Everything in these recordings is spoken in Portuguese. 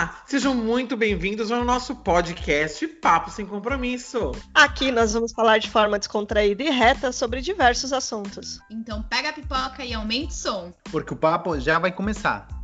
Olá, sejam muito bem-vindos ao nosso podcast Papo Sem Compromisso. Aqui nós vamos falar de forma descontraída e reta sobre diversos assuntos. Então pega a pipoca e aumente o som. Porque o papo já vai começar.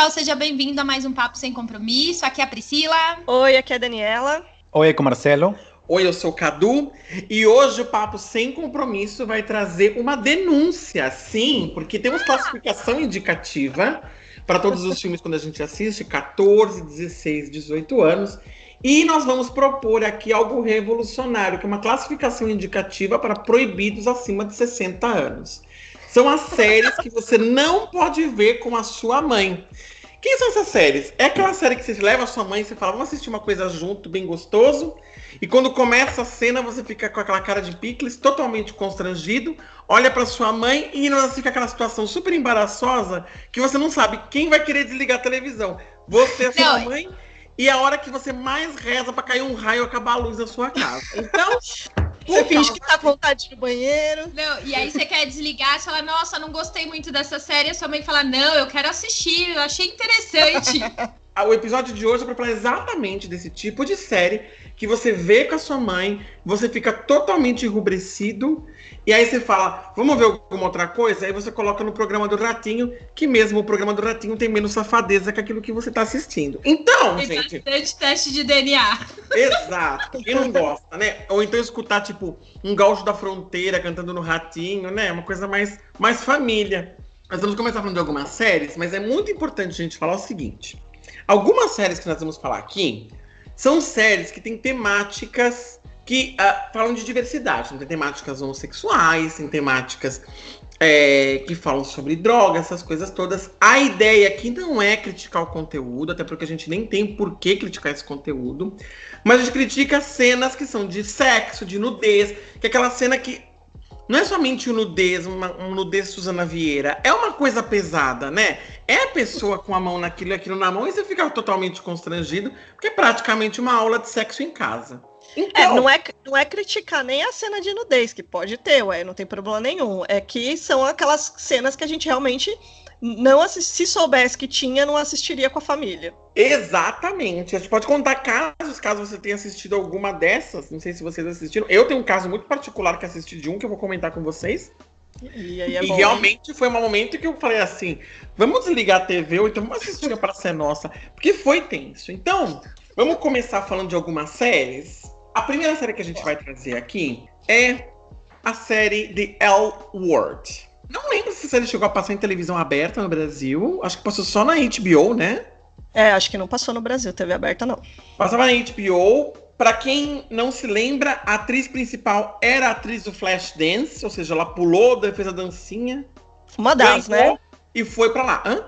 Pessoal, seja bem-vindo a mais um Papo Sem Compromisso. Aqui é a Priscila. Oi, aqui é a Daniela. Oi, aqui é o Marcelo. Oi, eu sou o Cadu e hoje o Papo Sem Compromisso vai trazer uma denúncia, sim, porque temos classificação indicativa para todos os filmes quando a gente assiste, 14, 16, 18 anos. E nós vamos propor aqui algo revolucionário, que é uma classificação indicativa para proibidos acima de 60 anos. São as séries que você não pode ver com a sua mãe. Quem são essas séries? É aquela série que você leva a sua mãe e você fala, vamos assistir uma coisa junto, bem gostoso. E quando começa a cena, você fica com aquela cara de picles, totalmente constrangido, olha para sua mãe e não fica aquela situação super embaraçosa que você não sabe quem vai querer desligar a televisão. Você, a sua não, mãe, e é a hora que você mais reza para cair um raio e acabar a luz da sua casa. Então, você finge que tá com vontade de ir no banheiro. Não, e aí você quer desligar, você fala, nossa, não gostei muito dessa série. A sua mãe fala, não, eu quero assistir, eu achei interessante. o episódio de hoje é pra falar exatamente desse tipo de série que você vê com a sua mãe, você fica totalmente enrubrecido, e aí você fala, vamos ver alguma outra coisa? Aí você coloca no programa do Ratinho, que mesmo o programa do Ratinho tem menos safadeza que aquilo que você tá assistindo. Então, tem gente. bastante teste de DNA. Exato. Quem não gosta, né? Ou então escutar, tipo, um gaúcho da fronteira cantando no Ratinho, né? Uma coisa mais, mais família. Nós vamos começar falando de algumas séries, mas é muito importante a gente falar o seguinte. Algumas séries que nós vamos falar aqui são séries que têm temáticas que uh, falam de diversidade. Tem temáticas homossexuais, tem temáticas é, que falam sobre drogas, essas coisas todas. A ideia aqui não é criticar o conteúdo, até porque a gente nem tem por que criticar esse conteúdo. Mas a gente critica cenas que são de sexo, de nudez, que é aquela cena que não é somente o nudez, uma, um nudez Suzana Vieira, é uma coisa pesada, né? É a pessoa com a mão naquilo e aquilo na mão e você fica totalmente constrangido, porque é praticamente uma aula de sexo em casa. Então... É, não, é, não é criticar nem a cena de nudez, que pode ter, ué, não tem problema nenhum. É que são aquelas cenas que a gente realmente não se soubesse que tinha, não assistiria com a família. Exatamente. A gente pode contar casos, caso você tenha assistido alguma dessas. Não sei se vocês assistiram. Eu tenho um caso muito particular que assisti de um que eu vou comentar com vocês. E, é e bom, realmente hein? foi um momento que eu falei assim: vamos desligar a TV ou então vamos assistir para ser nossa, porque foi tenso. Então, vamos começar falando de algumas séries. A primeira série que a gente vai trazer aqui é a série The L Word. Não lembro se ele chegou a passar em televisão aberta no Brasil. Acho que passou só na HBO, né? É, acho que não passou no Brasil, TV aberta não. Passava na HBO. Para quem não se lembra, a atriz principal era a atriz do Flashdance, ou seja, ela pulou, fez a dancinha. Uma das, né? E foi para lá. Hã?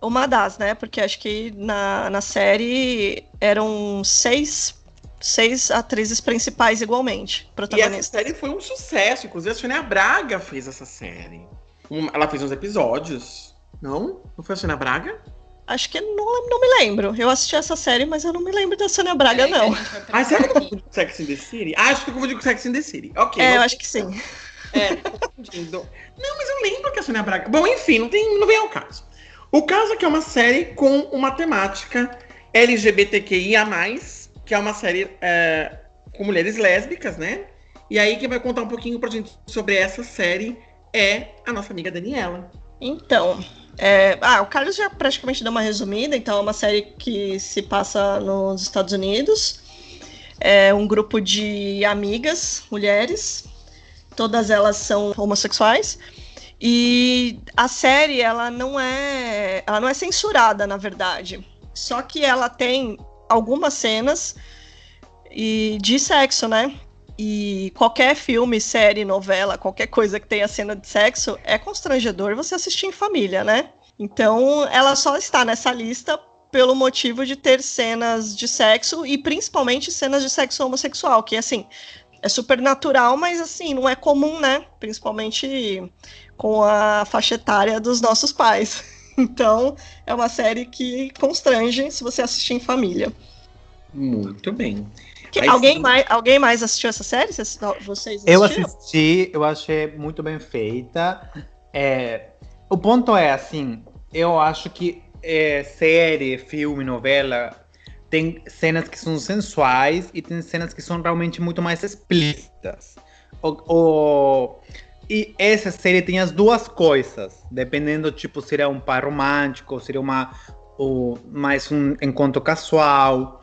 Uma das, né? Porque acho que na, na série eram seis seis atrizes principais igualmente, protagonistas. E essa série foi um sucesso, inclusive a Sônia Braga fez essa série. ela fez uns episódios, não? Não foi a Sônia Braga? Acho que não, não me lembro. Eu assisti essa série, mas eu não me lembro da Sônia Braga, é, não. Ah, será que eu confundi com Sex in the City? Ah, acho que eu confundi com Sex in the City. Ok. É, eu acho que sim. É, confundindo. Não, mas eu lembro que a Sônia Braga. Bom, enfim, não, tem, não vem ao caso. O caso é que é uma série com uma temática LGBTQIA, que é uma série é, com mulheres lésbicas, né? E aí quem vai contar um pouquinho pra gente sobre essa série é a nossa amiga Daniela. Então, é, ah, o Carlos já praticamente deu uma resumida, então é uma série que se passa nos Estados Unidos. É um grupo de amigas, mulheres, todas elas são homossexuais. E a série, ela não é, ela não é censurada, na verdade. Só que ela tem algumas cenas e de sexo, né? E qualquer filme, série, novela, qualquer coisa que tenha cena de sexo é constrangedor você assistir em família, né? Então, ela só está nessa lista pelo motivo de ter cenas de sexo e principalmente cenas de sexo homossexual, que assim, é super natural, mas assim, não é comum, né? Principalmente com a faixa etária dos nossos pais. Então, é uma série que constrange se você assistir em família. Muito bem. Que, alguém, mais, alguém mais assistiu essa série? Vocês, vocês eu assisti, eu achei muito bem feita. É, o ponto é assim, eu acho que é, série, filme, novela tem cenas que são sensuais e tem cenas que são realmente muito mais explícitas. O, o, e essa série tem as duas coisas, dependendo, tipo, se é um par romântico, se é uma, ou mais um encontro casual.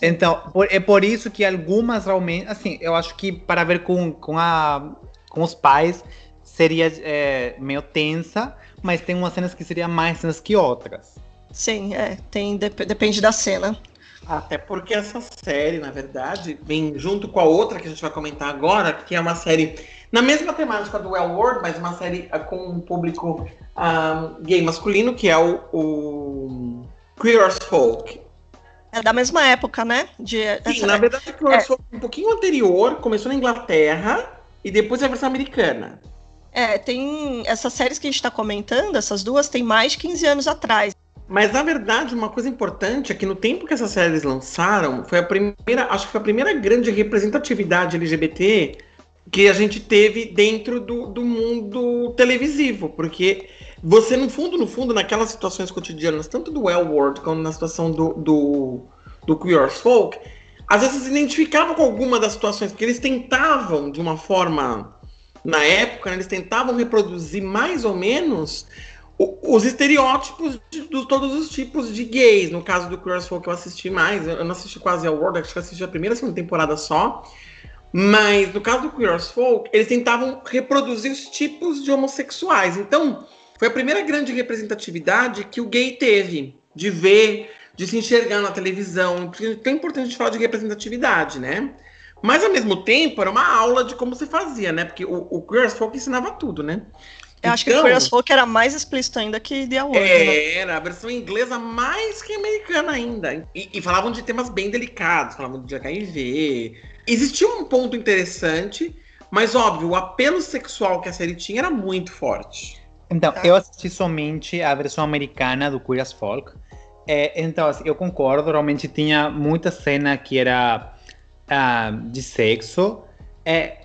Então, por, é por isso que algumas realmente, assim, eu acho que para ver com, com, a, com os pais seria é, meio tensa, mas tem umas cenas que seriam mais cenas que outras. Sim, é, tem, dep depende da cena. Até porque essa série, na verdade, vem junto com a outra que a gente vai comentar agora, que é uma série na mesma temática do Well World, mas uma série uh, com um público uh, gay masculino, que é o, o Queer as Folk. É da mesma época, né? De, Sim, na verdade, Queer as é. Folk é um pouquinho anterior, começou na Inglaterra e depois é a versão americana. É, tem essas séries que a gente está comentando, essas duas, tem mais de 15 anos atrás. Mas na verdade, uma coisa importante é que no tempo que essas séries lançaram, foi a primeira, acho que foi a primeira grande representatividade LGBT que a gente teve dentro do, do mundo televisivo, porque você, no fundo, no fundo, naquelas situações cotidianas, tanto do Well World como na situação do, do, do Queer Folk, às vezes se identificavam com alguma das situações, porque eles tentavam, de uma forma, na época, né, eles tentavam reproduzir mais ou menos os estereótipos de, de, todos os tipos de gays. No caso do Queer Folk, eu assisti mais, eu não assisti quase ao World, acho que assisti a primeira segunda temporada só. Mas no caso do Queer as Folk, eles tentavam reproduzir os tipos de homossexuais. Então, foi a primeira grande representatividade que o gay teve de ver, de se enxergar na televisão. Porque é tão importante a gente falar de representatividade, né? Mas ao mesmo tempo era uma aula de como se fazia, né? Porque o, o Queer as Folk ensinava tudo, né? Eu então, acho que o Queer as Folk era mais explícito ainda que The Award. É, né? Era, a versão inglesa mais que americana ainda. E, e, falavam de temas bem delicados, falavam de HIV. Existia um ponto interessante, mas óbvio, o apelo sexual que a série tinha era muito forte. Então, tá. eu assisti somente a versão americana do Queer as Folk. É, então, assim, eu concordo, realmente tinha muita cena que era uh, de sexo. É,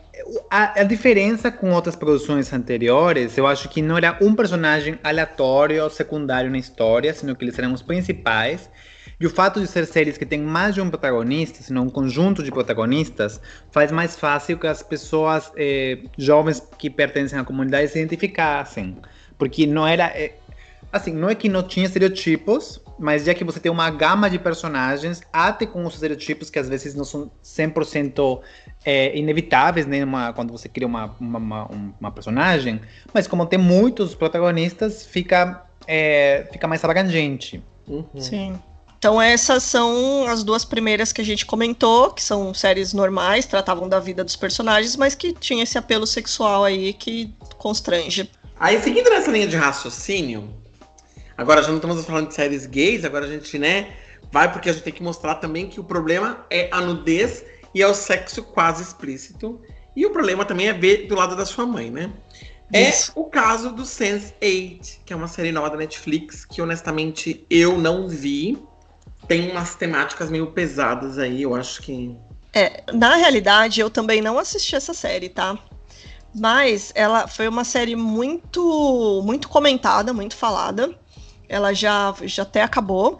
a, a, diferença com outras produções anteriores, eu acho que não era um personagem aleatório ou secundário na história, sino que eles eram os principais. E o fato de ser séries que têm mais de um protagonista, senão um conjunto de protagonistas, faz mais fácil que as pessoas eh, jovens que pertencem à comunidade se identificassem. Porque não era. Eh, assim, não é que não tinha estereotipos, mas já que você tem uma gama de personagens, até com os estereotipos que às vezes não são 100% é, inevitáveis né, uma, quando você cria uma, uma, uma, uma, personagem, mas como tem muitos protagonistas, fica, é, fica mais abrangente. Uhum. Sim. Então essas são as duas primeiras que a gente comentou, que são séries normais, tratavam da vida dos personagens, mas que tinha esse apelo sexual aí que constrange. Aí, seguindo nessa linha de raciocínio, Agora já não estamos falando de séries gays, agora a gente, né, vai porque a gente tem que mostrar também que o problema é a nudez e é o sexo quase explícito. E o problema também é ver do lado da sua mãe, né? É Isso. o caso do Sense8, que é uma série nova da Netflix, que honestamente eu não vi. Tem umas temáticas meio pesadas aí, eu acho que. É, na realidade, eu também não assisti essa série, tá? Mas ela foi uma série muito, muito comentada, muito falada ela já, já até acabou.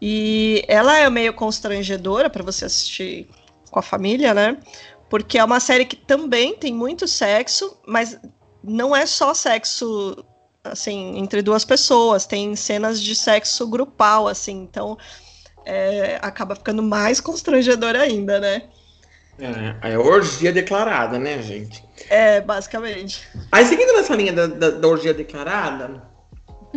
E ela é meio constrangedora para você assistir com a família, né? Porque é uma série que também tem muito sexo, mas não é só sexo assim entre duas pessoas, tem cenas de sexo grupal, assim, então é, acaba ficando mais constrangedor ainda, né? É, é orgia declarada, né, gente? É, basicamente. Aí, seguindo nessa linha da, da, da orgia declarada,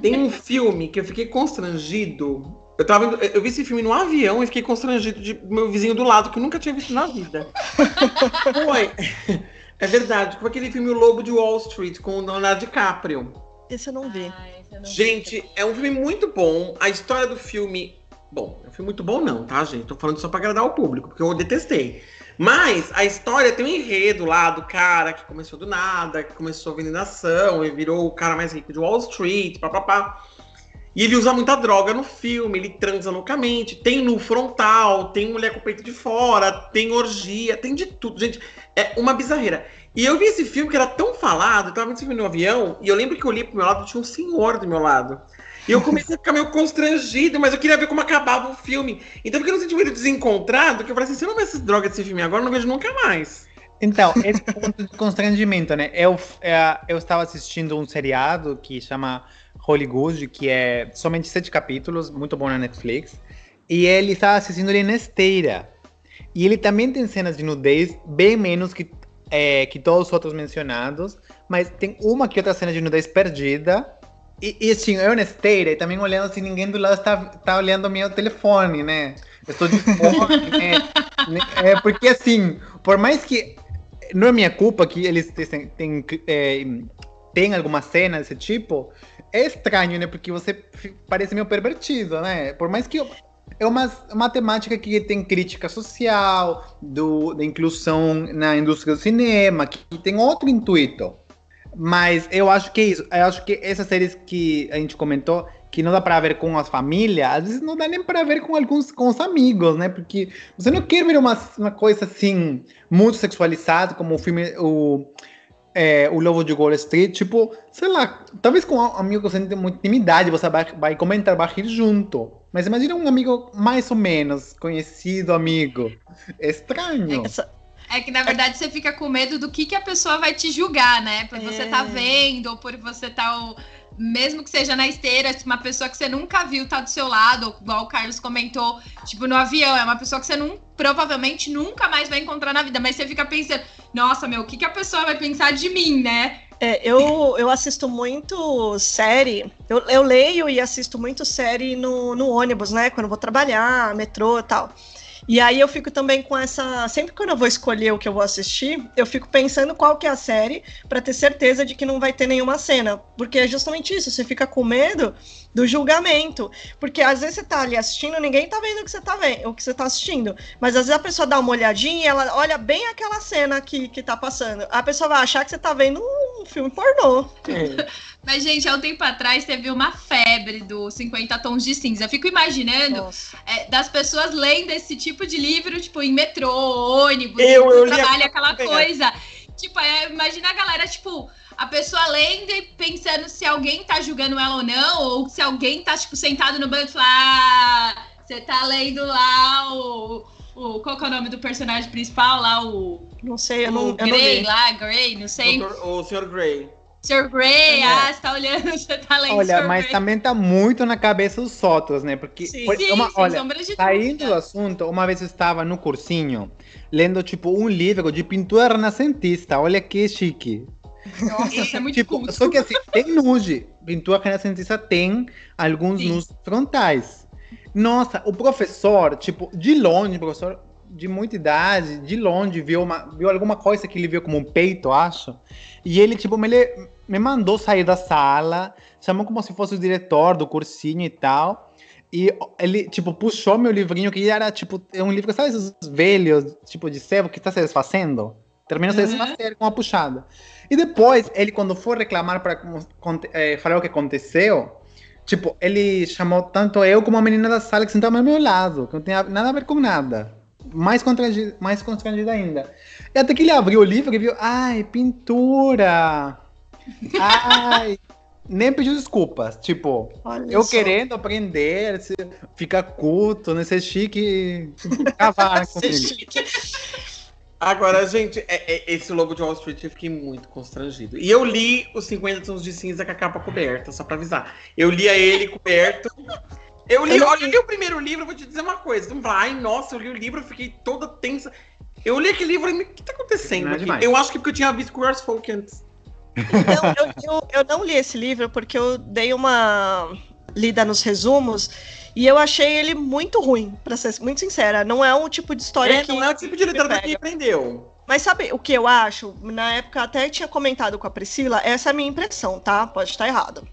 tem um filme que eu fiquei constrangido. Eu, tava, eu vi esse filme no avião e fiquei constrangido de meu vizinho do lado, que eu nunca tinha visto na vida. Foi. É verdade. Foi aquele filme O Lobo de Wall Street com o Leonardo DiCaprio. Esse eu não vi. Ah, eu não gente, vi. é um filme muito bom. A história do filme. Bom, é um filme muito bom, não, tá, gente? Tô falando só pra agradar o público, porque eu detestei. Mas a história tem um enredo lá do cara que começou do nada, que começou vendendo ação e virou o cara mais rico de Wall Street, papapá. E ele usa muita droga no filme, ele transa loucamente, tem no frontal, tem mulher com o peito de fora, tem orgia, tem de tudo, gente. É uma bizarreira. E eu vi esse filme que era tão falado, eu tava vendo esse filme no avião, e eu lembro que eu olhei pro meu lado, tinha um senhor do meu lado. E eu comecei a ficar meio constrangido, mas eu queria ver como acabava o filme. Então eu fiquei no sentimento desencontrado, que eu falei assim, se eu não ver essas drogas desse filme agora, eu não vejo nunca mais. Então, esse ponto de constrangimento, né? Eu, é, eu estava assistindo um seriado que chama Holy Goose, que é somente sete capítulos, muito bom na Netflix. E ele estava assistindo ele na esteira. E ele também tem cenas de nudez, bem menos que, é, que todos os outros mencionados. Mas tem uma que outra cena de nudez perdida. E, e assim, eu na esteira, e também olhando assim, ninguém do lado está tá olhando meu telefone, né? Eu estou de fone, né? É, porque assim, por mais que não é minha culpa que eles têm, têm, é, têm alguma cena desse tipo, é estranho, né? Porque você parece meio pervertido, né? Por mais que eu, é uma, uma temática que tem crítica social, do, da inclusão na indústria do cinema, que tem outro intuito. Mas eu acho que é isso. Eu acho que essas séries que a gente comentou, que não dá para ver com as famílias, às vezes não dá nem para ver com alguns com os amigos, né? Porque você não quer ver uma, uma coisa assim muito sexualizada, como o filme o é, o Lobo de Wall Street, tipo, sei lá, talvez com um amigo que você tem muita intimidade, você vai, vai comentar, vai rir junto. Mas imagina um amigo mais ou menos conhecido, amigo. É estranho. Essa, é que, na verdade, você fica com medo do que, que a pessoa vai te julgar, né? Por você tá é. vendo, ou por você tá. Mesmo que seja na esteira, uma pessoa que você nunca viu tá do seu lado, ou, igual o Carlos comentou, tipo, no avião, é uma pessoa que você não, provavelmente nunca mais vai encontrar na vida, mas você fica pensando, nossa, meu, o que, que a pessoa vai pensar de mim, né? É, eu, eu assisto muito série, eu, eu leio e assisto muito série no, no ônibus, né? Quando vou trabalhar, metrô e tal. E aí eu fico também com essa. Sempre quando eu vou escolher o que eu vou assistir, eu fico pensando qual que é a série para ter certeza de que não vai ter nenhuma cena. Porque é justamente isso, você fica com medo do julgamento. Porque às vezes você tá ali assistindo, ninguém tá vendo o que você tá vendo, o que você tá assistindo. Mas às vezes a pessoa dá uma olhadinha e ela olha bem aquela cena que, que tá passando. A pessoa vai achar que você tá vendo um filme pornô. É. Mas, gente, há um tempo atrás teve uma febre do 50 Tons de Cinza. Eu fico imaginando é, das pessoas lendo esse tipo de livro, tipo, em metrô, ônibus, eu, eu trabalho, aquela coisa. Tipo, é, imagina a galera, tipo, a pessoa lendo e pensando se alguém tá julgando ela ou não, ou se alguém tá, tipo, sentado no banco e falar, ah, você tá lendo lá o, o. Qual que é o nome do personagem principal lá? O. Não sei, eu o não. O Grey lá, Grey, não sei. Doutor, o Sr. Grey. Sr. Grey, é. ah, você tá olhando, você tá lendo Olha, mas Grey. também tá muito na cabeça dos outros, né? Porque, sim, por, sim, uma, sem olha, saindo do assunto, uma vez eu estava no cursinho, lendo, tipo, um livro de pintura renascentista. Olha que chique. Nossa, isso é muito tipo, culto. Só que assim, tem nude. Pintura renascentista tem alguns Sim. nus frontais. Nossa, o professor, tipo, de longe, professor de muita idade, de longe, viu, uma, viu alguma coisa que ele viu como um peito, acho. E ele, tipo, me, me mandou sair da sala, chamou como se fosse o diretor do cursinho e tal. E ele, tipo, puxou meu livrinho, que era, tipo, é um livro, sabe esses velhos, tipo, de sebo que está se desfazendo? Terminou se Uhum. desfazer com uma puxada. E depois, ele, quando for reclamar para é, falar o que aconteceu, tipo, ele chamou tanto eu como a menina da sala que sentava ao meu lado, que não tinha nada a ver com nada. Mais constrangida, mais constrangida ainda. E até que ele abriu o livro e viu, ai, pintura! Ai! Nem pediu desculpas. Tipo, Olha eu só. querendo aprender, ficar culto, né? Ser chique, cavar Ser comigo. chique. Agora, gente, é- é- esse logo de Wall Street eu fiquei muito constrangido. E eu li os 50 tons de cinza com a capa coberta, só pra avisar. Eu lia ele coberto. Eu li, Eu olha, eu li o primeiro livro, eu vou te dizer uma coisa. Vai falar, ai, nossa, eu li o livro, eu fiquei toda tensa. Eu li aquele livro e o que tá acontecendo é. Eu acho que porque eu tinha visto Queer Folk antes. Então, eu, eu, eu não li esse livro porque eu dei uma lida nos resumos e eu achei ele muito ruim, pra ser muito sincera. Não é um tipo de história É, que. não é o tipo de literatura que prendeu. Mas sabe o que eu acho? Na época até tinha comentado com a Priscila, essa é a minha impressão, tá? Pode estar errado.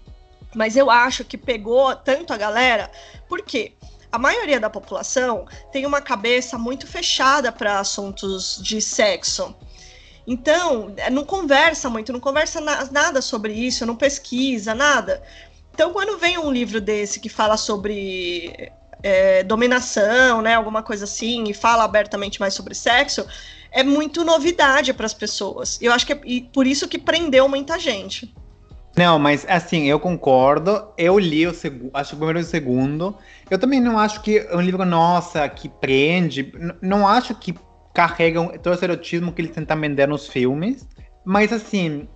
Mas eu acho que pegou tanto a galera, porque a maioria da população tem uma cabeça muito fechada para assuntos de sexo. Então, eh, não conversa muito, não conversa na- nada sobre isso, não pesquisa, nada. Então, quando vem um livro desse que fala sobre é, dominação, né, alguma coisa assim, e fala abertamente mais sobre sexo, é muito novidade para as pessoas. Eu acho que é por isso que prendeu muita gente. Não, mas assim, eu concordo. Eu li o segundo, acho que o primeiro e o segundo. Eu também não acho que é um livro, nossa, que prende. N não acho que carregam todo o estereotismo que eles tentam vender nos filmes. Mas assim,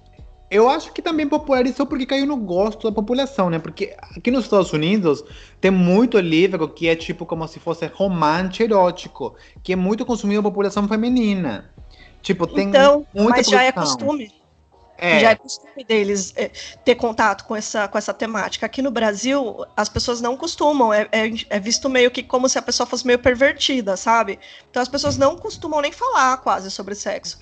eu acho que também popularizou porque caiu no gosto da população, né? Porque aqui nos Estados Unidos tem muito livro que é tipo como se fosse romance erótico, que é muito consumido pela população feminina. Tipo, tem então, muita mas já é costume. É. Já é costume deles é, ter contato com essa, com essa temática. Aqui no Brasil, as pessoas não costumam. É, é, é, visto meio que como se a pessoa fosse meio pervertida, sabe? Então as pessoas não costumam nem falar quase sobre sexo.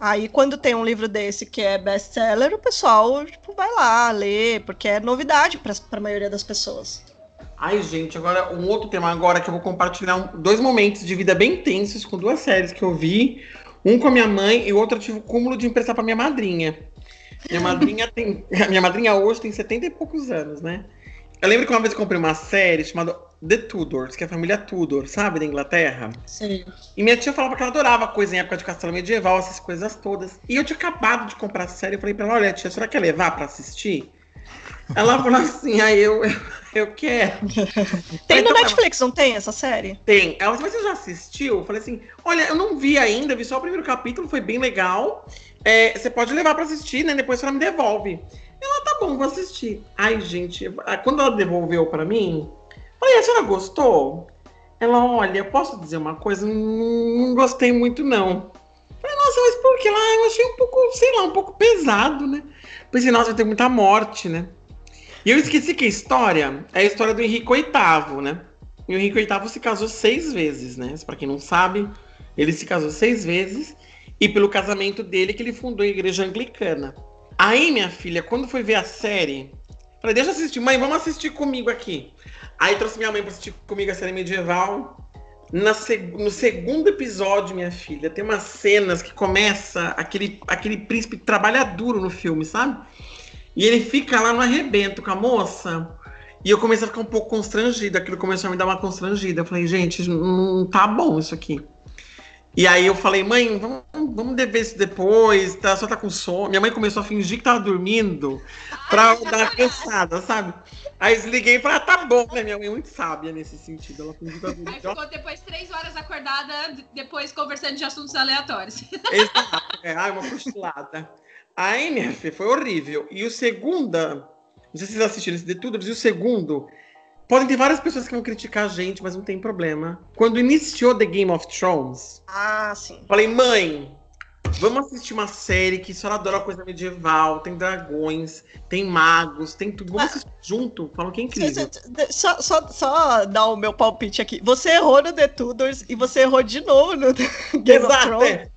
Aí, quando tem um livro desse que é best-seller, o pessoal tipo, vai lá ler, porque é novidade para a maioria das pessoas. Ai, gente, agora um outro tema agora que eu vou compartilhar um, dois momentos de vida bem tensos com duas séries que eu vi. Um com a minha mãe e o outro eu tive o cúmulo de emprestar para minha madrinha. Minha madrinha tem. Minha madrinha hoje tem 70 e poucos anos, né? Eu lembro que uma vez eu comprei uma série chamada The Tudors, que é a família Tudor, sabe, da Inglaterra? Sim. E minha tia falava que ela adorava coisa em época de castelo medieval, essas coisas todas. E eu tinha acabado de comprar a série, eu falei pra ela, olha, tia, a senhora quer levar pra assistir? Ela falou assim, aí eu, eu, eu quero. Tem no então, Netflix, não tem essa série? Tem. Ela falou, mas você já assistiu? Eu falei assim, olha, eu não vi ainda, vi só o primeiro capítulo, foi bem legal. É, você pode levar pra assistir, né? Depois você me devolve. Ela, tá bom, vou assistir. Ai, gente, quando ela devolveu pra mim, falei, a senhora gostou? Ela, olha, eu posso dizer uma coisa? Não, não gostei muito, não. Falei, nossa, mas por que lá? Eu achei um pouco, sei lá, um pouco pesado, né? Pensei, nossa, vai ter muita morte, né? E eu esqueci que a história é a história do Henrique VIII, né? E o Henrique VIII se casou seis vezes, né? Para quem não sabe, ele se casou seis vezes e pelo casamento dele que ele fundou a igreja anglicana. Aí, minha filha, quando foi ver a série, falei, deixa eu assistir. Mãe, vamos assistir comigo aqui. Aí trouxe minha mãe para assistir comigo a série medieval. Seg no segundo episódio, minha filha, tem umas cenas que começa aquele, aquele príncipe trabalha duro no filme, sabe? E ele fica lá no arrebento com a moça. E eu comecei a ficar um pouco constrangida. Aquilo começou a me dar uma constrangida. Eu falei, gente, não tá bom isso aqui. E aí eu falei, mãe, vamos, vamos dever isso depois, tá, só tá com sono. Minha mãe começou a fingir que tava dormindo pra dar uma cansada, sabe? Aí desliguei e falei, ah, tá bom, né? Minha mãe é muito sábia nesse sentido. Ela fingiu que tava dormindo. Aí ficou depois três horas acordada, depois conversando de assuntos aleatórios. Exato. É, uma cochilada. Minha filha, foi horrível. E o segunda, não sei se vocês assistiram esse de tudo, e o segundo Podem ter várias pessoas que vão criticar a gente, mas não tem problema. Quando iniciou The Game of Thrones, ah, sim. falei, mãe, vamos assistir uma série que só adora coisa medieval, tem dragões, tem magos, tem tudo. Vamos assistir junto. Falam que é incrível. Só, só, só dar o meu palpite aqui. Você errou no The Tudors e você errou de novo no Game Exato, of Thrones. É.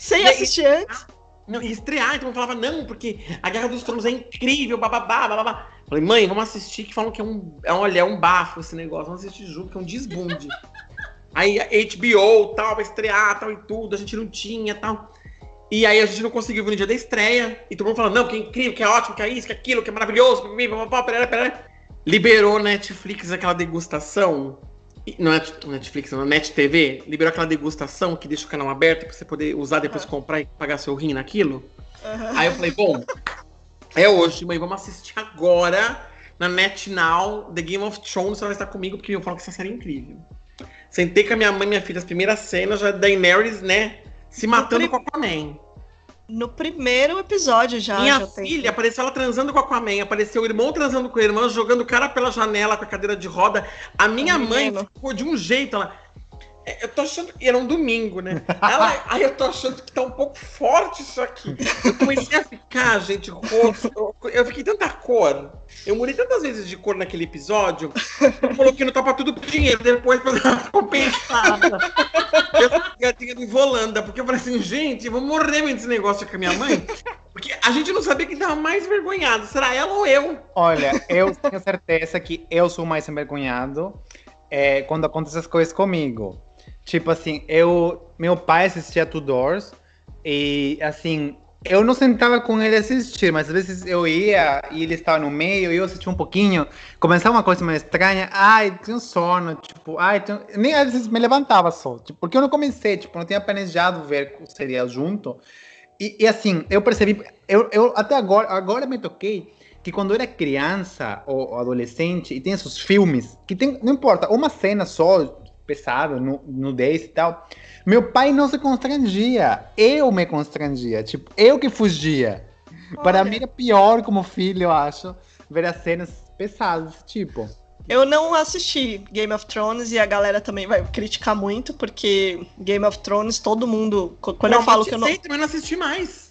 Sem assistir antes. Não, estrear, então eu falava, não, porque a Guerra dos Tronos é incrível, bababá, bababá. Falei, mãe, vamos assistir, que falam que é um, é, olha, é um bafo esse negócio, vamos assistir junto, que é um desbunde. aí HBO, tal, vai estrear, tal e tudo, a gente não tinha, tal. E aí a gente não conseguiu vir no dia da estreia, e todo mundo falando, não, que é incrível, que é ótimo, que é isso, que é aquilo, que é maravilhoso, bababá, pera, pera. Liberou Netflix aquela degustação não é Netflix, não, Net TV, liberou aquela degustação que deixa o canal aberto para você poder usar depois uhum. comprar e pagar seu rim naquilo. Uhum. Aí eu falei, bom, é hoje, mãe, vamos assistir agora na NetNow The Game of Thrones, você vai estar comigo porque eu falo que essa série é incrível. Sentei com a minha mãe e minha filha, as primeiras cenas já da Daenerys, né, se matando com a Aquaman. No primeiro episódio já. Minha já filha tem... apareceu ela transando com a Aquaman, apareceu o irmão transando com a irmã, jogando o cara pela janela com a cadeira de roda. A minha mãe ficou de um jeito, ela. É, eu tô achando que era um domingo, né? Ela, aí eu tô achando que tá um pouco forte isso aqui. Eu comecei a ficar, gente, rosto. Eu, fiquei tanta cor. Eu mudei tantas vezes de cor naquele episódio. Eu coloquei no topa tudo por dinheiro, depois pra dar uma compensada. Eu gatinha do Volanda, porque eu falei assim, gente, eu vou morrer vendo esse negócio com a minha mãe. Porque a gente não sabia quem tava mais envergonhado. Será ela ou eu? Olha, eu tenho certeza que eu sou mais envergonhado é, quando acontecem as coisas comigo. Tipo assim, eu. Meu pai assistia Tudors e assim, eu não sentava com ele assistir, mas às vezes eu ia e ele estava no meio, e eu assistia um pouquinho, começava uma coisa mais estranha, ai, tinha um sono, tipo, ai, nem às vezes me levantava só, tipo, porque eu não comecei, tipo, não tinha planejado ver o serial junto. E, e assim, eu percebi, eu, eu até agora, agora me toquei que quando eu era criança ou adolescente e tem esses filmes que tem, não importa, uma cena só pesada, nudez e tal, meu pai não se constrangia. Eu me constrangia. Tipo, eu que fugia. Olha. Para mim era pior como filho, eu acho, ver as cenas pesadas desse tipo. Eu não assisti Game of Thrones e a galera também vai criticar muito, porque Game of Thrones, todo mundo. Quando não, eu falo que eu não. Eu também não assisti mais.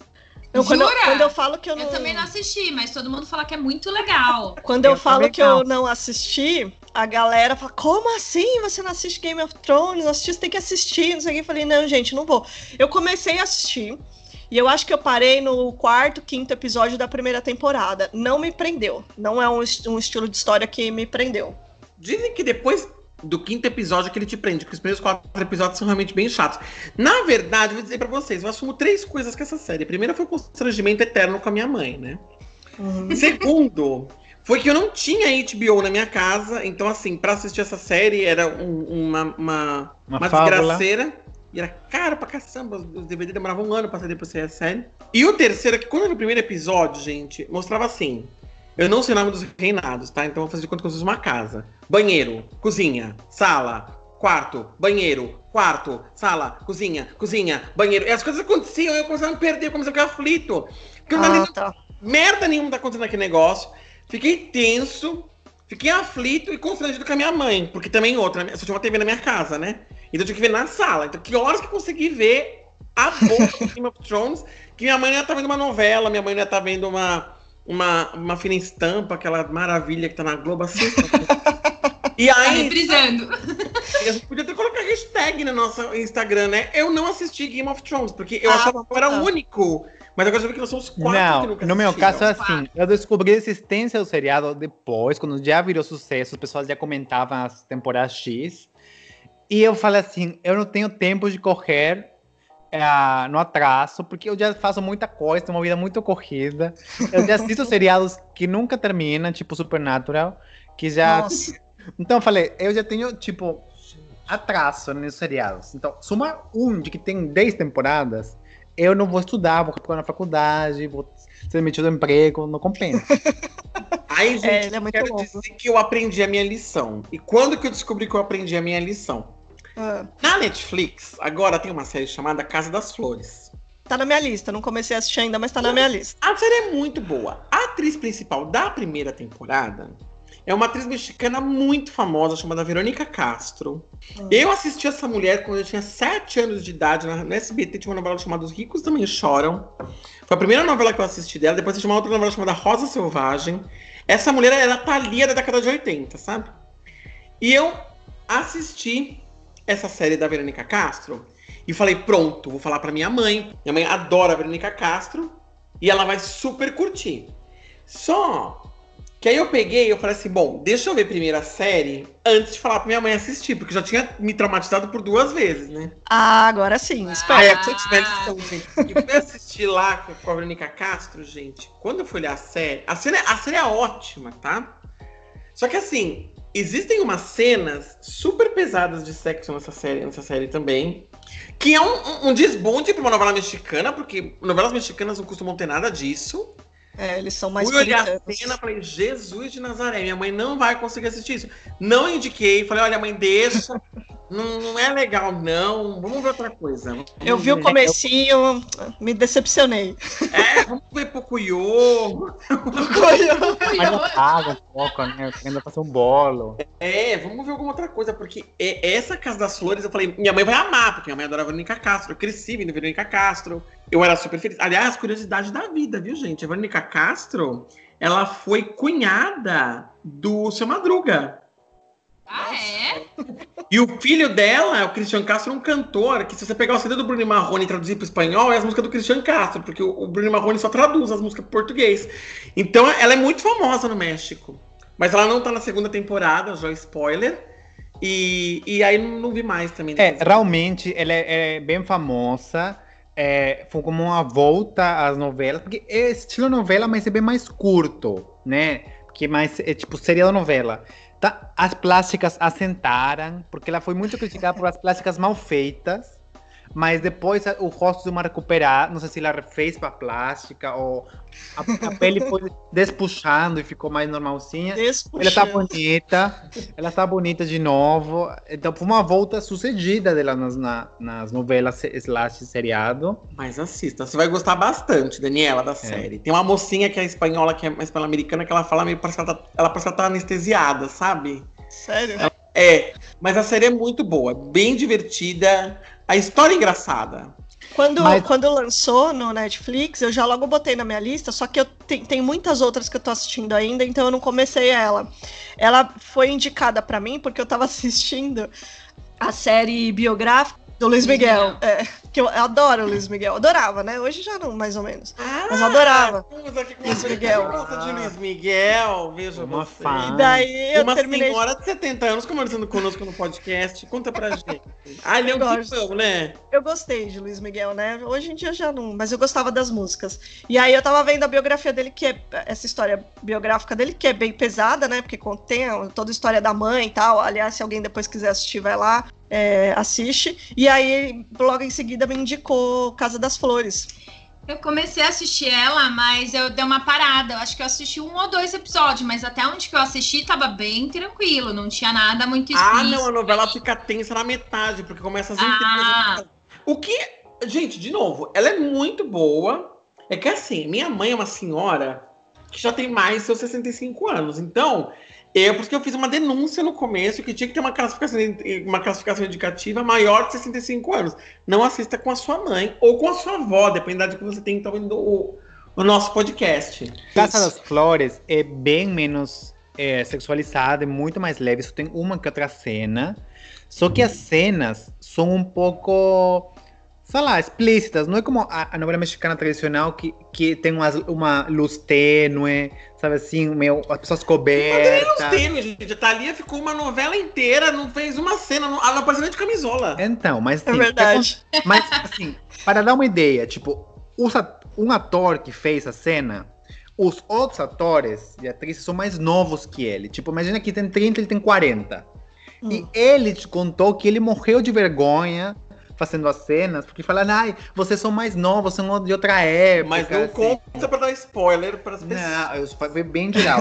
Eu, quando, eu, quando, eu, falo que eu não. Eu também não assisti, mas todo mundo fala que é muito legal. Quando eu, eu falo que não. eu não assisti, a galera fala: Como assim você não assiste Game of Thrones? Não assiste, você tem que assistir. Não sei o que. Eu falei: Não, gente, não vou. Eu comecei a assistir. E eu acho que eu parei no quarto, quinto episódio da primeira temporada. Não me prendeu. Não é um, um estilo de história que me prendeu. Dizem que depois do quinto episódio que ele te prende, porque os primeiros quatro episódios são realmente bem chatos. Na verdade, vou dizer para vocês, eu assumo três coisas com essa série. Primeiro foi o constrangimento eterno com a minha mãe, né? Uhum. Segundo, foi que eu não tinha HBO na minha casa, então assim, para assistir essa série era um, uma, uma, uma, uma desgraceira. E era caro pra caçamba, os DVD demoravam um ano pra sair depois a série. E o terceiro é que quando era o primeiro episódio, gente, mostrava assim: eu não sei o nome dos reinados, tá? Então vou fazer de conta que eu fosse uma casa. Banheiro, cozinha, sala, quarto, banheiro, quarto, sala, cozinha, cozinha, banheiro. E as coisas aconteciam, eu começava a me perder, eu comecei a ficar aflito. Porque eu não ah, tá. merda nenhuma tá acontecendo naquele negócio. Fiquei tenso, fiquei aflito e constrangido com a minha mãe, porque também outra, só tinha uma TV na minha casa, né? Então eu tinha que ver na sala. Então que horas que eu consegui ver a boca do Game of Thrones, que minha mãe ia estar tá vendo uma novela, minha mãe ia estar tá vendo uma uma, uma fina estampa, aquela maravilha que tá na Globo assim. e aí. Brisando. A gente podia ter colocado hashtag no nosso Instagram, né? Eu não assisti Game of Thrones, porque eu ah, achava que eu era o único. Mas agora eu vi que nós somos quatro não, que nunca No meu caso é assim, eu descobri a existência do seriado depois, quando já virou sucesso, os pessoas já comentavam as temporadas X. E eu falei assim, eu não tenho tempo de correr é, no atraso, porque eu já faço muita coisa, tenho uma vida muito corrida. Eu já assisto seriados que nunca terminam, tipo Supernatural, que já. Nossa. Então eu falei, eu já tenho, tipo, atraso nesses seriados. Então, suma um de que tem 10 temporadas, eu não vou estudar, vou ficar na faculdade, vou ser metido no emprego, não compensa. Aí, gente, é, é eu quero bom. dizer que eu aprendi a minha lição. E quando que eu descobri que eu aprendi a minha lição? Ah. Na Netflix, agora tem uma série chamada Casa das Flores. Tá na minha lista, não comecei a assistir ainda, mas tá na minha lista. A série é muito boa. A atriz principal da primeira temporada é uma atriz mexicana muito famosa chamada Verônica Castro. Hum. Eu assisti essa mulher quando eu tinha 7 anos de idade. Na, SBT tinha uma novela chamada Os Ricos Também Choram. Foi a primeira novela que eu assisti dela. Depois tinha uma outra novela chamada Rosa Selvagem. Essa mulher era a Thalia da década de 80, sabe? E eu assisti essa série da Verônica Castro e falei, pronto, vou falar para minha mãe. Minha mãe adora a Verônica Castro e ela vai super curtir. Só que aí eu peguei e eu falei assim, bom, deixa eu ver primeiro a série antes de falar pra minha mãe assistir, porque já tinha me traumatizado por duas vezes, né? Ah, agora sim, espera. Aí, eu tive lição, gente. E fui assistir lá com a Verônica Castro, gente. Quando eu fui olhar a série, a série, a série é ótima, tá? Só que assim, existem umas cenas super pesadas de sexo nessa série, nessa série também. Que é um, um, desbonde pra uma novela mexicana, porque novelas mexicanas não costumam ter nada disso. É, eles são mais Fui olhar a cena falei, Jesus de Nazaré, minha mãe não vai conseguir assistir isso. Não indiquei, falei, olha, mãe, deixa. não, não é legal, não. Vamos ver outra coisa. Vamos eu vi o comecinho, me decepcionei. É, vamos ver Pocoyo. Pocoyo. água um pouco, né? Ainda fazer um bolo. É, vamos ver alguma outra coisa, porque essa Casa das Flores, eu falei, minha mãe vai amar, porque minha mãe adora Verônica Castro. Eu cresci vendo Verônica Castro. Eu era super feliz. Aliás, curiosidade da vida, viu, gente? A Verônica Castro, ela foi cunhada do seu Madruga. Ah, é? E o filho dela, o Christian Castro, é um cantor que, se você pegar o CD do Bruno Marrone e traduzir para o espanhol, é as músicas do Christian Castro, porque o, Bruno Marrone só traduz as músicas para português. Então, ela é muito famosa no México. Mas ela não tá na segunda temporada, já spoiler. E, e aí não, não vi mais também. É, realmente, ela é, é bem famosa. É, foi como uma volta às novelas, porque é estilo novela, mas é bem mais curto, né? Porque mais é tipo serial novela. Tá, as plásticas assentaram, porque ela foi muito criticada por as plásticas mal feitas. Mas depois o rosto de uma recuperar, não sei se ela refez para plástica ou a, a pele foi despuxando e ficou mais normalzinha. Ela tá bonita, ela tá bonita de novo. Então foi uma volta sucedida dela nas, na, nas novelas slash seriado. Mas assista, você vai gostar bastante, Daniela, da é. série. Tem uma mocinha que é espanhola, que é espanhola americana, que ela fala meio parece que ela, tá, ela parece que ela tá anestesiada, sabe? Sério? Ela, é, mas a série é muito boa, bem divertida. A história é engraçada. Quando, Mas... quando lançou no Netflix, eu já logo botei na minha lista, só que eu tem, tem muitas outras que eu tô assistindo ainda, então eu não comecei ela. Ela foi indicada para mim porque eu tava assistindo a série biográfica do Luiz Miguel. É, que eu adoro o Luiz Miguel. Adorava, né? Hoje já não, mais ou menos. Ah, Mas adorava. Luiz Miguel. gosta de Luiz Miguel, veja Uma você. Fã. E daí eu Uma terminei... senhora de 70 anos conversando conosco no podcast. Conta pra gente. Ah, ele é um tipão, né? Eu gostei de Luiz Miguel, né? Hoje em dia já não, mas eu gostava das músicas. E aí eu tava vendo a biografia dele, que é essa história biográfica dele, que é bem pesada, né? Porque contém toda a história da mãe e tal. Aliás, se alguém depois quiser assistir, vai lá é, assiste. E aí, logo em seguida, me indicou Casa das Flores. Eu comecei a assistir ela, mas eu dei uma parada. Eu acho que eu assisti um ou dois episódios, mas até onde que eu assisti tava bem tranquilo, não tinha nada muito explícito. Ah, não, a novela fica tensa na metade, porque começa a ah. O que. Gente, de novo, ela é muito boa. É que assim, minha mãe é uma senhora que já tem mais seus 65 anos. Então, é porque eu fiz uma denúncia no começo que tinha que ter uma classificação, uma classificação indicativa maior de 65 anos. Não assista com a sua mãe ou com a sua avó, dependendo de que você tem então o, o nosso podcast. Casa das Flores é bem menos é, sexualizada, é muito mais leve. Só tem uma que outra cena. Só que as cenas são um pouco sei lá, explícitas. Não é como a, a novela mexicana tradicional que, que tem uma, uma luz tênue, sabe assim, meio, as pessoas cobertas. Não tem luz tênue, gente. A Thalia ficou uma novela inteira, não fez uma cena, não, ela não apareceu nem de camisola. Então, mas é assim, é verdade. É, mas assim, para dar uma ideia, tipo, um ator que fez a cena, os outros atores e atrizes são mais novos que ele. Tipo, imagina que tem 30, ele tem 40. Hum. E ele te contou que ele morreu de vergonha fazendo as cenas, porque falam, ai, vocês são mais novos, são de outra época. Mas não assim. conta pra dar spoiler para as pessoas. Não, eu foi bem geral.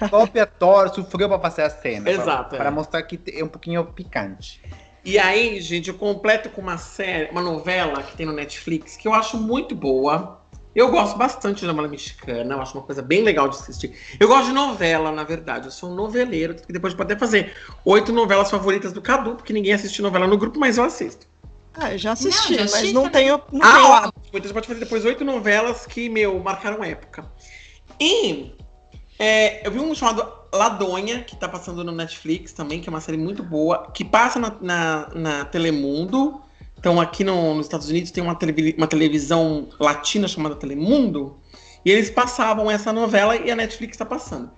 o próprio ator sofreu pra fazer a cena. Exato. Para, é. mostrar que é um pouquinho picante. E aí, gente, eu completo com uma série, uma novela que tem no Netflix, que eu acho muito boa. Eu gosto bastante de novela mexicana, eu acho uma coisa bem legal de assistir. Eu gosto de novela, na verdade. Eu sou um noveleiro, que depois pode até fazer oito novelas favoritas do Cadu, porque ninguém assiste novela no grupo, mas eu assisto. Ah, eu já assisti, não, já assisti mas não tenho. Não ah, tenho Então você pode fazer depois oito novelas que, meu, marcaram época. E é, eu vi um chamado Ladonha, que tá passando no Netflix também, que é uma série muito boa, que passa na, na, na Telemundo. Então, aqui no, nos Estados Unidos tem uma, televi uma televisão latina chamada Telemundo. E eles passavam essa novela e a Netflix está passando.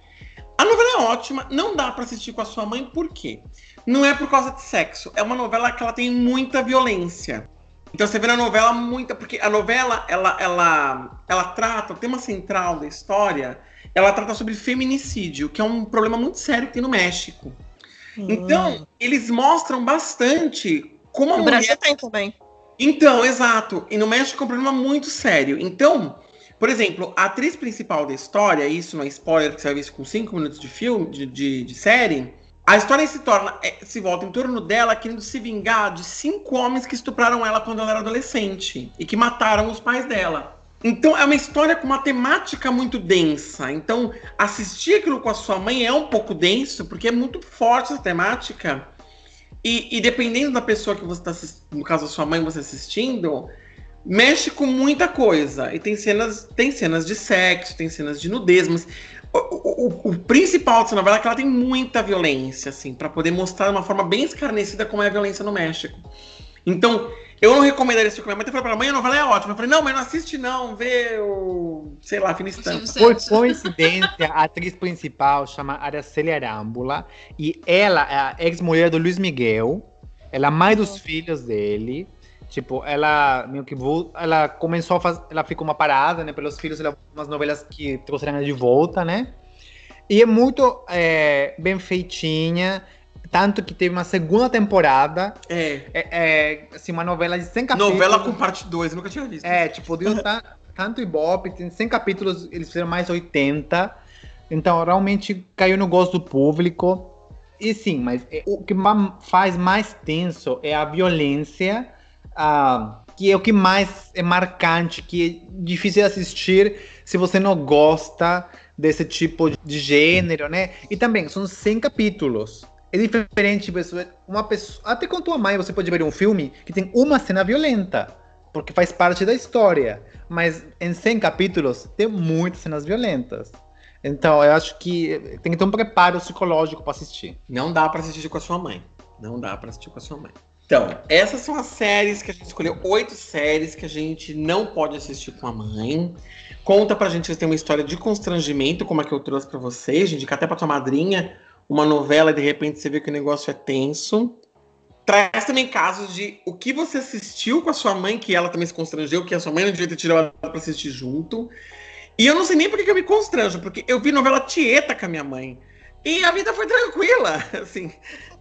A novela é ótima, não dá para assistir com a sua mãe, por quê? Não é por causa de sexo, é uma novela que ela tem muita violência. Então você vê na novela muita, porque a novela ela ela ela trata, o tema central da história, ela trata sobre feminicídio, que é um problema muito sério que tem no México. Hum. Então, eles mostram bastante como a no mulher Brasil tem também. Então, exato. E no México é um problema muito sério. Então, por exemplo, a atriz principal da história, isso não é spoiler, que você vai ver isso com cinco minutos de filme, de, de, de série, a história se torna, é, se volta em torno dela querendo se vingar de cinco homens que estupraram ela quando ela era adolescente e que mataram os pais dela. Então é uma história com uma temática muito densa. Então assistir aquilo com a sua mãe é um pouco denso porque é muito forte essa temática. E, e dependendo da pessoa que você está no caso da sua mãe você assistindo, mexe com muita coisa. E tem cenas, tem cenas de sexo, tem cenas de nudez, mas o, o, o principal dessa novela é que ela tem muita violência, assim, para poder mostrar de uma forma bem escarnecida como é a violência no México. Então, eu não recomendaria esse filme. Mas eu falei pra mãe, a novela é ótima. Eu falei, não, mas não assiste não, vê o, sei lá, fina estampa. Por coincidência, a atriz principal chama Araceli Arámbula e ela é a ex-mulher do Luiz Miguel. Ela é a mãe dos filhos dele. Tipo, ela meio que ela começou a fazer, ela ficou uma parada, né, pelos filhos, ela, umas novelas que trouxeram ela de volta, né? E é muito é, bem feitinha, tanto que teve uma segunda temporada. É. é, é assim, uma novela de 100 capítulos. Novela com parte 2, nunca tinha visto. É, tipo, deu tanto Ibope, tem 100 capítulos, eles fizeram mais 80. Então, realmente caiu no gosto do público. E sim, mas é, o que faz mais tenso é a violência, ah, que é o que mais é marcante, que é difícil assistir se você não gosta desse tipo de gênero, né? E também são 100 capítulos. É diferente, uma pessoa, até com tua mãe você pode ver um filme que tem uma cena violenta, porque faz parte da história. Mas em 100 capítulos tem muitas cenas violentas. Então, eu acho que tem que ter um preparo psicológico para assistir. Não dá para assistir com a sua mãe. Não dá para assistir com a sua mãe. Então, essas são as séries que a gente escolheu. Oito séries que a gente não pode assistir com a mãe. Conta pra gente se tem uma história de constrangimento, como a que eu trouxe para vocês. Indica até pra tua madrinha uma novela e de repente você vê que o negócio é tenso. Traz também casos de o que você assistiu com a sua mãe, que ela também se constrangeu, que a sua mãe não devia ter tirado pra assistir junto. E eu não sei nem por que eu me constranjo, porque eu vi novela Tieta com a minha mãe. E a vida foi tranquila, assim.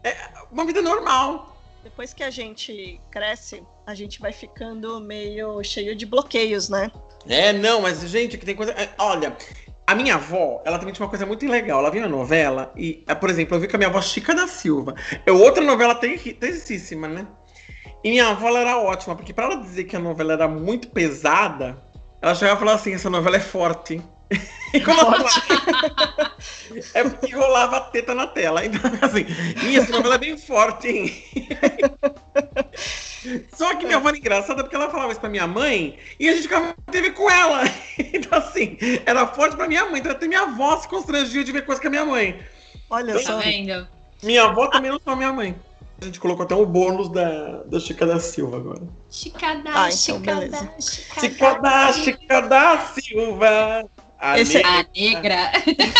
É uma vida normal. Depois que a gente cresce, a gente vai ficando meio cheio de bloqueios, né? É, não, mas, gente, que tem coisa. É, olha, a minha avó, ela também tinha uma coisa muito legal. Ela viu a novela e, é, por exemplo, eu vi com a minha avó Chica da Silva. É outra novela tensíssima, né? E minha avó ela era ótima, porque para ela dizer que a novela era muito pesada, ela chegava e falava assim: essa novela é forte. E colocava... é porque rolava a teta na tela. Então, assim, essa novela é bem forte, hein? Só que minha avó era engraçada porque ela falava isso pra minha mãe e a gente ficava teve com ela. Então, assim, era forte pra minha mãe. Então, até minha avó se constrangia de ver coisa com a minha mãe. Olha então, só. Vendo? Minha avó também não só minha mãe. A gente colocou até o bônus da, da Chica da Silva agora. Chica da, ah, então Chica da, Chica da, Chica da Silva. A Esse, negra. A negra.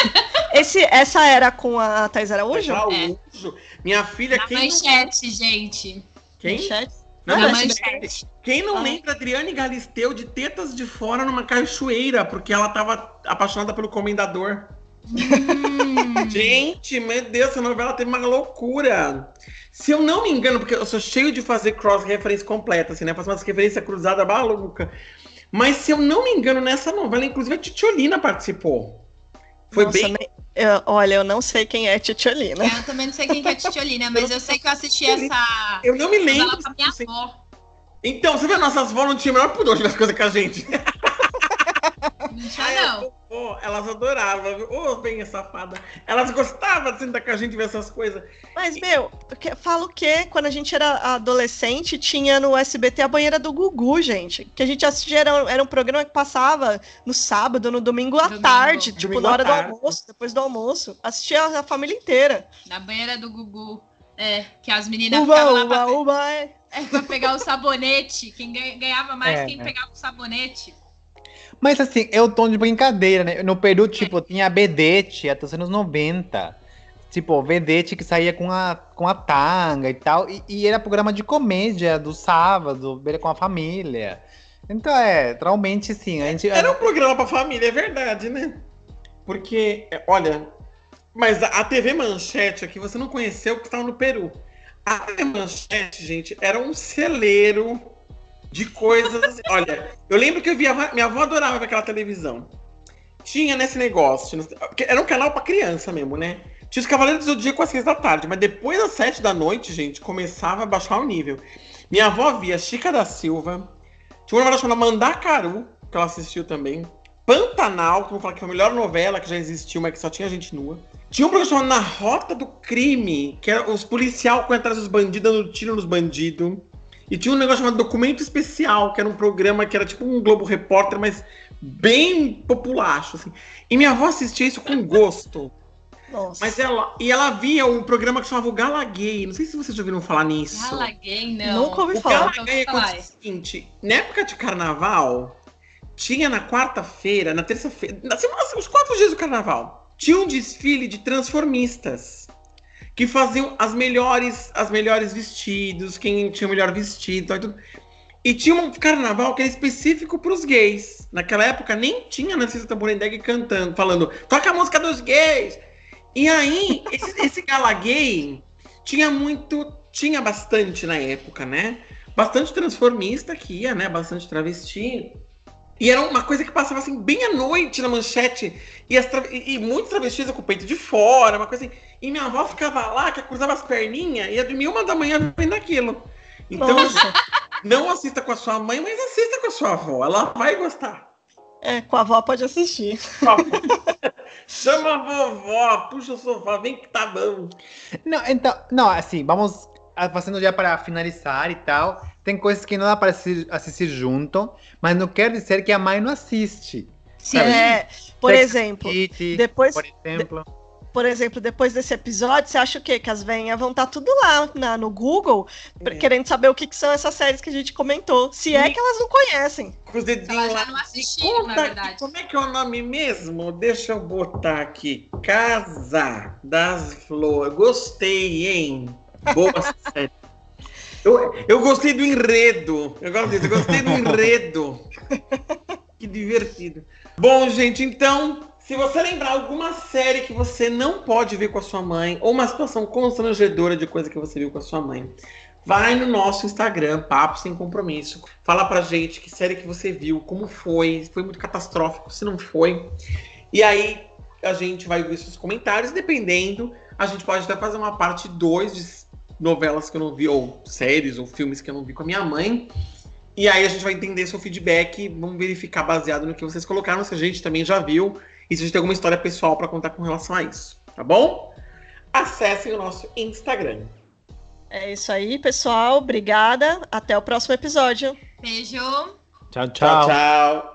Esse, essa era com a Thais Araújo? Araújo. É. Minha filha... Na quem manchete, não... gente. Quem? Manchete? Não, Na manchete. Quem não ah. lembra Adriane Galisteu de tetas de fora numa cachoeira, porque ela tava apaixonada pelo comendador. Hum. Gente, meu Deus, essa novela teve uma loucura. Se eu não me engano, porque eu sou cheio de fazer cross-referência completa, assim, né? Faço umas referência cruzada maluca. Mas se eu não me engano, nessa novela, inclusive a Titiolina participou. Foi Nossa, bem. Eu, olha, eu não sei quem é Titiolina. Eu também não sei quem é Titiolina, mas eu sei que eu assisti essa. Eu não me lembro. Com a minha avó. Então, você vê, nossas avós não tinham o menor pudor de ver as coisas com a gente. Não tinha, não. Oh, elas adoravam, viu? Ô, oh, bem safada. Elas gostavam de sentar com a gente ver essas coisas. Mas, meu, falo que quando a gente era adolescente, tinha no SBT a banheira do Gugu, gente. Que a gente assistia, era, era um programa que passava no sábado, no domingo à tarde, tipo, domingo na hora do almoço, depois do almoço. Assistia a família inteira. Na banheira do Gugu. É, que as meninas uba, ficavam lá uba, pra, uba, é. É, pra pegar o sabonete. Quem ganhava mais, é, quem pegava o sabonete. Mas assim, é o tom de brincadeira, né? No Peru, tipo, tinha a Bedete até os anos 90. Tipo, Vedete que saía com a, com a tanga e tal. E, e era programa de comédia do sábado, com a família. Então é, realmente sim. A gente, era um programa pra família, é verdade, né? Porque, é, olha, mas a TV Manchete aqui você não conheceu porque estava no Peru. A TV Manchete, gente, era um celeiro de coisas. Olha, eu lembro que eu via. Minha avó adorava aquela televisão. Tinha nesse negócio. Era um canal para criança mesmo, né? Tinha os Cavaleiros do Zodíaco às seis da tarde, mas depois das sete da noite, gente, começava a baixar o nível. Minha avó via Chica da Silva. Tinha uma novela chamada Mandacaru, que ela assistiu também. Pantanal, que vou falar que foi a melhor novela que já existiu, mas que só tinha gente nua. Tinha um programa chamado Na Rota do Crime, que era os policiais correndo atrás dos bandidos, dando tiro nos bandidos. E tinha um negócio chamado Documento Especial, que era um programa que era tipo um Globo Repórter, mas bem populacho, assim. E minha avó assistia isso com gosto. Nossa. Mas ela, e ela via um programa que chamava o Galaguei. Não sei se vocês já ouviram falar nisso. Galaguei, não. Nunca ouvi o falar. Galaguei é o seguinte: na época de carnaval, tinha na quarta-feira, na terça-feira, os quatro dias do carnaval, tinha um desfile de transformistas que faziam as melhores, as melhores vestidos, quem tinha o melhor vestido, tudo. E tinha um carnaval que era específico para os gays. Naquela época nem tinha Narcisa Tamborindeg cantando, falando, toca a música dos gays. E aí, esse, esse gala gay tinha muito, tinha bastante na época, né? Bastante transformista que ia, né? Bastante travesti. E era uma coisa que passava assim bem à noite na manchete. E, tra... e, muitos travestis com o peito de fora, uma coisa assim. E minha avó ficava lá, que cruzava as perninhas, e ia dormir uma da manhã vendo aquilo. Então, Nossa. não assista com a sua mãe, mas assista com a sua avó. Ela vai gostar. É, com a avó pode assistir. Chama a vovó, puxa o sofá, vem que tá bom. Não, então, não, assim, vamos fazendo já para finalizar e tal. Tem coisas que não dá para assistir, assistir junto, mas não quer dizer que a mãe não assiste. Sim, é, por Sex exemplo, City, depois, por exemplo. De, por exemplo, depois desse episódio, você acha o quê? Que as venhas vão estar tá tudo lá na, no Google, é. querendo saber o que, que, são essas séries que a gente comentou. Se é que elas não conhecem. Com os dedinhos lá. não assistiram, na verdade. Como é que é o nome mesmo? Deixa eu botar aqui. Casa das Flores. Gostei, hein? Boa série. Eu, eu gostei do enredo. Eu gostei, eu gostei do enredo. que divertido. Bom, gente, então, se você lembrar alguma série que você não pode ver com a sua mãe, ou uma situação constrangedora de coisa que você viu com a sua mãe, vai no nosso Instagram, Papo Sem Compromisso. Fala pra gente que série que você viu, como foi, se foi muito catastrófico, se não foi. E aí a gente vai ver seus comentários, dependendo, a gente pode até fazer uma parte 2 de novelas que eu não vi, ou séries, ou filmes que eu não vi com a minha mãe. E aí a gente vai entender seu feedback, vamos verificar baseado no que vocês colocaram, se a gente também já viu, e se a gente tem alguma história pessoal para contar com relação a isso, tá bom? Acessem o nosso Instagram. É isso aí, pessoal. Obrigada. Até o próximo episódio. Beijo. Tchau, tchau. Tchau, tchau.